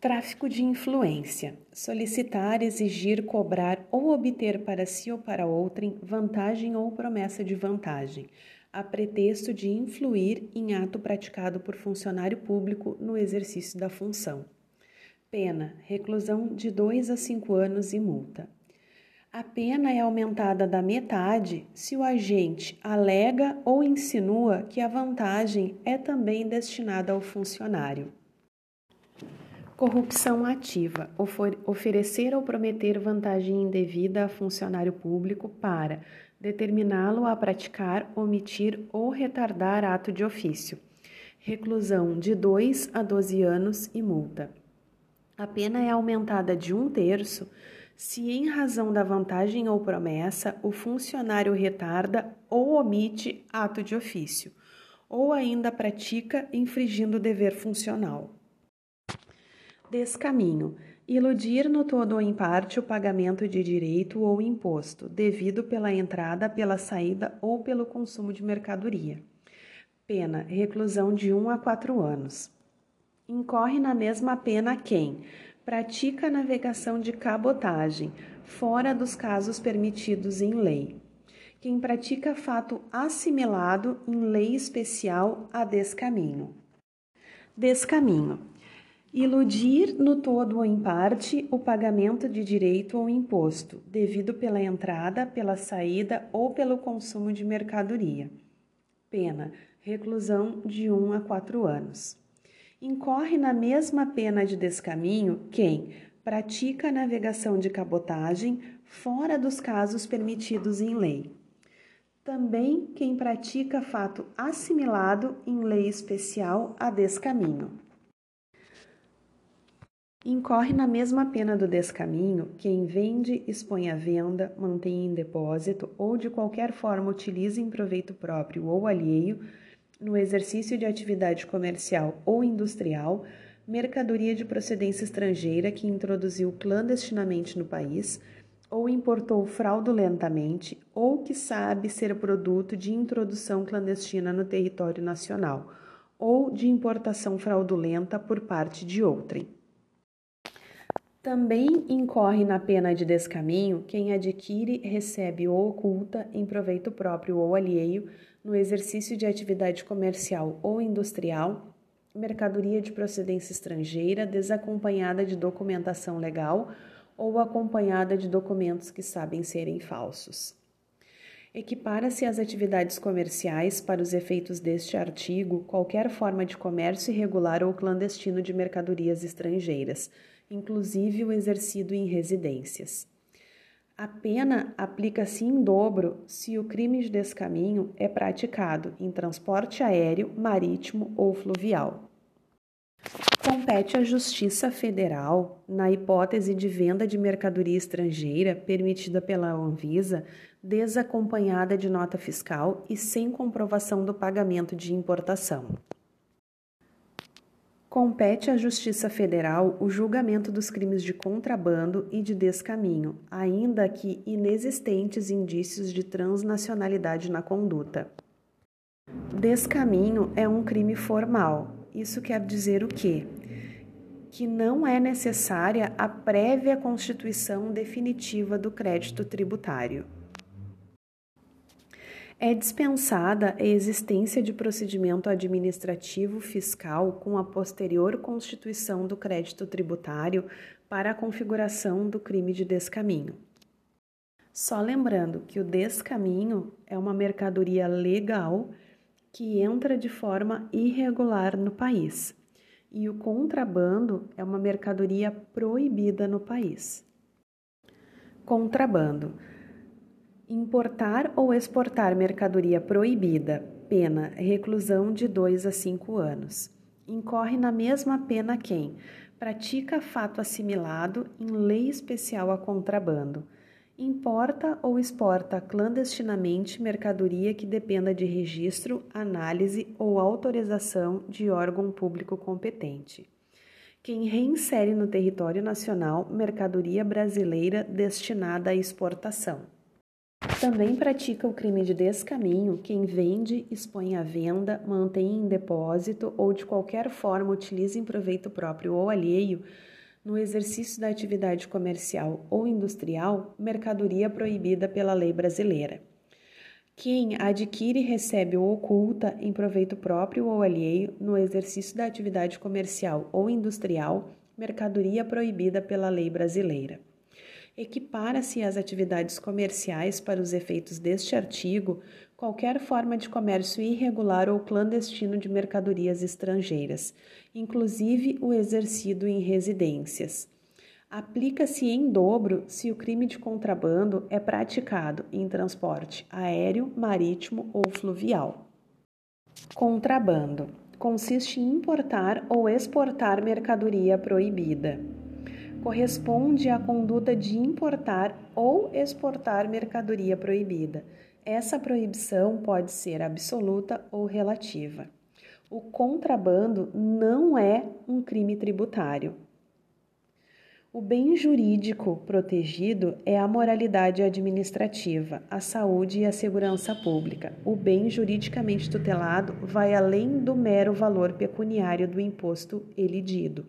Tráfico de influência: solicitar, exigir, cobrar ou obter para si ou para outrem vantagem ou promessa de vantagem, a pretexto de influir em ato praticado por funcionário público no exercício da função. Pena: reclusão de 2 a 5 anos e multa. A pena é aumentada da metade se o agente alega ou insinua que a vantagem é também destinada ao funcionário. Corrupção ativa: oferecer ou prometer vantagem indevida a funcionário público para determiná-lo a praticar, omitir ou retardar ato de ofício. Reclusão de 2 a 12 anos e multa. A pena é aumentada de um terço se, em razão da vantagem ou promessa, o funcionário retarda ou omite ato de ofício, ou ainda pratica infringindo o dever funcional. Descaminho. Iludir no todo ou em parte o pagamento de direito ou imposto, devido pela entrada, pela saída ou pelo consumo de mercadoria. Pena: reclusão de 1 a 4 anos. Incorre na mesma pena quem pratica navegação de cabotagem, fora dos casos permitidos em lei. Quem pratica fato assimilado em lei especial a descaminho. Descaminho Iludir no todo ou em parte o pagamento de direito ou imposto, devido pela entrada, pela saída ou pelo consumo de mercadoria. Pena: reclusão de 1 a 4 anos. Incorre na mesma pena de descaminho quem pratica navegação de cabotagem fora dos casos permitidos em lei. Também quem pratica fato assimilado em lei especial a descaminho. Incorre na mesma pena do descaminho quem vende, expõe à venda, mantém em depósito ou de qualquer forma utiliza em proveito próprio ou alheio, no exercício de atividade comercial ou industrial, mercadoria de procedência estrangeira que introduziu clandestinamente no país ou importou fraudulentamente ou que sabe ser produto de introdução clandestina no território nacional ou de importação fraudulenta por parte de outrem. Também incorre na pena de descaminho quem adquire, recebe ou oculta, em proveito próprio ou alheio, no exercício de atividade comercial ou industrial, mercadoria de procedência estrangeira desacompanhada de documentação legal ou acompanhada de documentos que sabem serem falsos. Equipara-se às atividades comerciais, para os efeitos deste artigo, qualquer forma de comércio irregular ou clandestino de mercadorias estrangeiras inclusive o exercido em residências. A pena aplica-se em dobro se o crime de descaminho é praticado em transporte aéreo, marítimo ou fluvial. Compete à Justiça Federal, na hipótese de venda de mercadoria estrangeira permitida pela Anvisa, desacompanhada de nota fiscal e sem comprovação do pagamento de importação. Compete à Justiça Federal o julgamento dos crimes de contrabando e de descaminho, ainda que inexistentes indícios de transnacionalidade na conduta. Descaminho é um crime formal. Isso quer dizer o quê? Que não é necessária a prévia constituição definitiva do crédito tributário. É dispensada a existência de procedimento administrativo fiscal com a posterior constituição do crédito tributário para a configuração do crime de descaminho. Só lembrando que o descaminho é uma mercadoria legal que entra de forma irregular no país e o contrabando é uma mercadoria proibida no país. Contrabando Importar ou exportar mercadoria proibida, pena reclusão de 2 a 5 anos. Incorre na mesma pena quem pratica fato assimilado em lei especial a contrabando, importa ou exporta clandestinamente mercadoria que dependa de registro, análise ou autorização de órgão público competente. Quem reinsere no território nacional mercadoria brasileira destinada à exportação. Também pratica o crime de descaminho quem vende, expõe à venda, mantém em depósito ou de qualquer forma utiliza em proveito próprio ou alheio, no exercício da atividade comercial ou industrial, mercadoria proibida pela lei brasileira. Quem adquire, recebe ou oculta em proveito próprio ou alheio, no exercício da atividade comercial ou industrial, mercadoria proibida pela lei brasileira. Equipara-se às atividades comerciais para os efeitos deste artigo qualquer forma de comércio irregular ou clandestino de mercadorias estrangeiras, inclusive o exercido em residências. Aplica-se em dobro se o crime de contrabando é praticado em transporte aéreo, marítimo ou fluvial. Contrabando consiste em importar ou exportar mercadoria proibida corresponde à conduta de importar ou exportar mercadoria proibida. Essa proibição pode ser absoluta ou relativa. O contrabando não é um crime tributário. O bem jurídico protegido é a moralidade administrativa, a saúde e a segurança pública. O bem juridicamente tutelado vai além do mero valor pecuniário do imposto elidido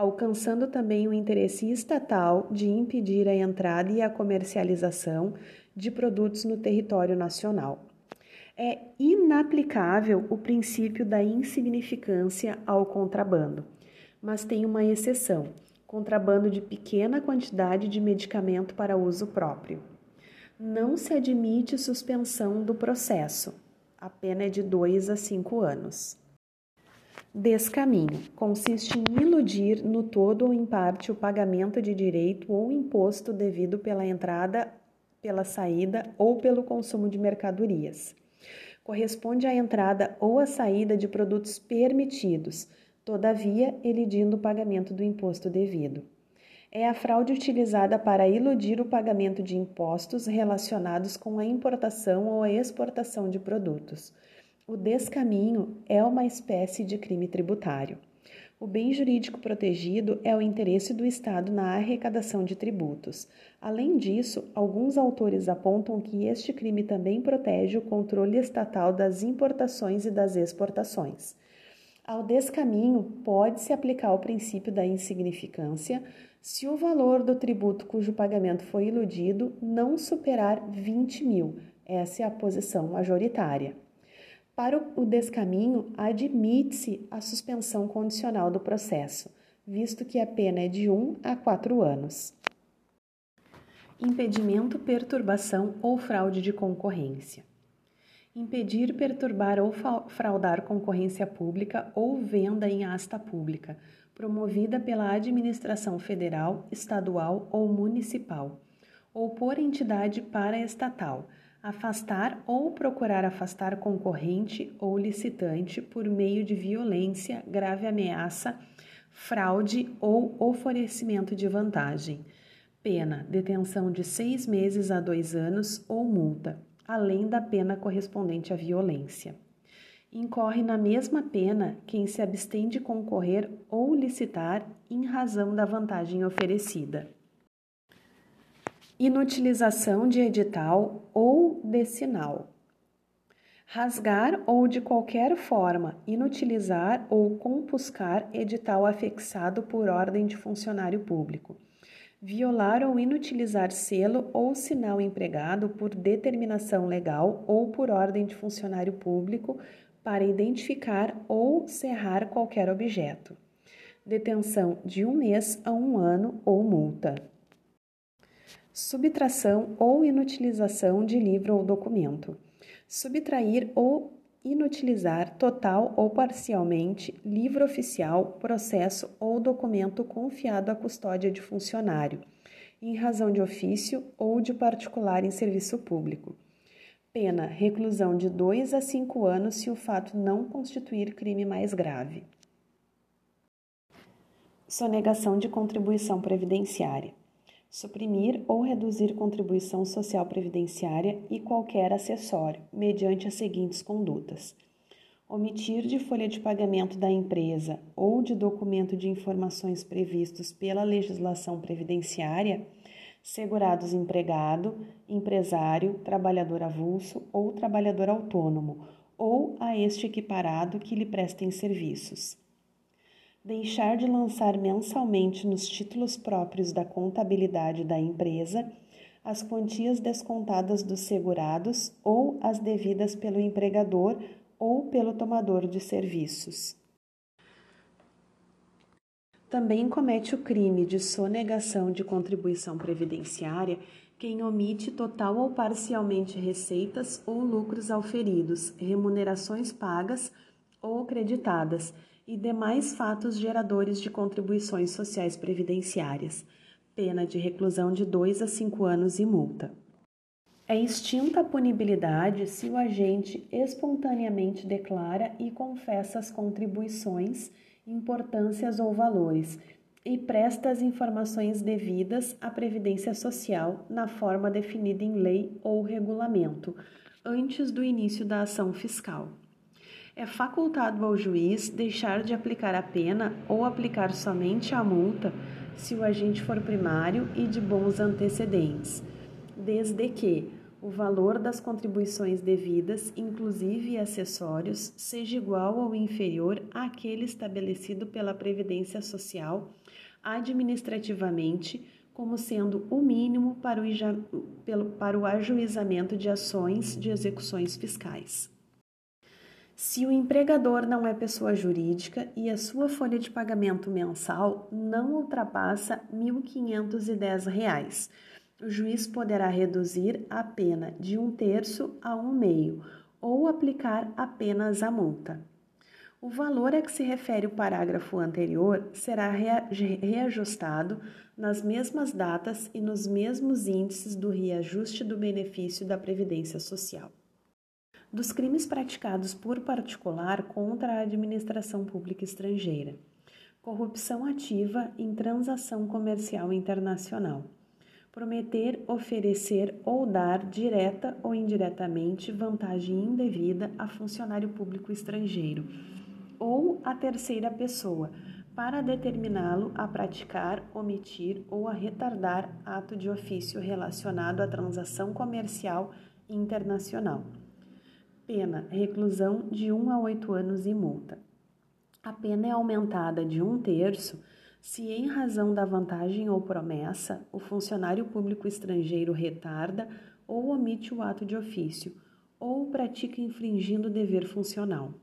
alcançando também o interesse estatal de impedir a entrada e a comercialização de produtos no território nacional. É inaplicável o princípio da insignificância ao contrabando, mas tem uma exceção: contrabando de pequena quantidade de medicamento para uso próprio. Não se admite suspensão do processo. A pena é de 2 a 5 anos. Descaminho consiste em iludir no todo ou em parte o pagamento de direito ou imposto devido pela entrada, pela saída ou pelo consumo de mercadorias. Corresponde à entrada ou à saída de produtos permitidos, todavia elidindo o pagamento do imposto devido. É a fraude utilizada para iludir o pagamento de impostos relacionados com a importação ou a exportação de produtos o descaminho é uma espécie de crime tributário. O bem jurídico protegido é o interesse do Estado na arrecadação de tributos. Além disso, alguns autores apontam que este crime também protege o controle estatal das importações e das exportações. Ao descaminho, pode-se aplicar o princípio da insignificância se o valor do tributo cujo pagamento foi iludido não superar 20 mil. Essa é a posição majoritária. Para o descaminho, admite-se a suspensão condicional do processo, visto que a pena é de 1 a 4 anos. Impedimento, perturbação ou fraude de concorrência. Impedir, perturbar ou fraudar concorrência pública ou venda em asta pública, promovida pela administração federal, estadual ou municipal, ou por entidade paraestatal, afastar ou procurar afastar concorrente ou licitante por meio de violência, grave ameaça, fraude ou oferecimento de vantagem. Pena: detenção de seis meses a dois anos ou multa, além da pena correspondente à violência. Incorre na mesma pena quem se abstém de concorrer ou licitar em razão da vantagem oferecida inutilização de edital ou de sinal. Rasgar ou de qualquer forma inutilizar ou compuscar edital afixado por ordem de funcionário público. Violar ou inutilizar selo ou sinal empregado por determinação legal ou por ordem de funcionário público para identificar ou cerrar qualquer objeto. Detenção de um mês a um ano ou multa subtração ou inutilização de livro ou documento, subtrair ou inutilizar total ou parcialmente livro oficial, processo ou documento confiado à custódia de funcionário, em razão de ofício ou de particular em serviço público. Pena: reclusão de 2 a 5 anos se o fato não constituir crime mais grave. Sonegação de contribuição previdenciária suprimir ou reduzir contribuição social previdenciária e qualquer acessório, mediante as seguintes condutas: omitir de folha de pagamento da empresa ou de documento de informações previstos pela legislação previdenciária segurados empregado, empresário, trabalhador avulso ou trabalhador autônomo, ou a este equiparado que lhe prestem serviços. Deixar de lançar mensalmente nos títulos próprios da contabilidade da empresa as quantias descontadas dos segurados ou as devidas pelo empregador ou pelo tomador de serviços. Também comete o crime de sonegação de contribuição previdenciária quem omite total ou parcialmente receitas ou lucros auferidos, remunerações pagas ou creditadas e demais fatos geradores de contribuições sociais previdenciárias pena de reclusão de 2 a 5 anos e multa. É extinta a punibilidade se o agente espontaneamente declara e confessa as contribuições, importâncias ou valores e presta as informações devidas à Previdência Social na forma definida em lei ou regulamento, antes do início da ação fiscal. É facultado ao juiz deixar de aplicar a pena ou aplicar somente a multa se o agente for primário e de bons antecedentes, desde que o valor das contribuições devidas, inclusive acessórios, seja igual ou inferior àquele estabelecido pela Previdência Social administrativamente, como sendo o mínimo para o, ajuizamento de ações de execuções fiscais. Se o empregador não é pessoa jurídica e a sua folha de pagamento mensal não ultrapassa R$ 1.510, o juiz poderá reduzir a pena de um terço a um meio ou aplicar apenas a multa. O valor a que se refere o parágrafo anterior será reajustado nas mesmas datas e nos mesmos índices do reajuste do benefício da Previdência Social dos crimes praticados por particular contra a administração pública estrangeira, corrupção ativa em transação comercial internacional, prometer, oferecer ou dar direta ou indiretamente vantagem indevida a funcionário público estrangeiro ou a terceira pessoa para determiná-lo a praticar, omitir ou a retardar ato de ofício relacionado à transação comercial internacional Pena: reclusão de 1 a 8 anos e multa. A pena é aumentada de um terço se, em razão da vantagem ou promessa, o funcionário público estrangeiro retarda ou omite o ato de ofício, ou pratica infringindo o dever funcional.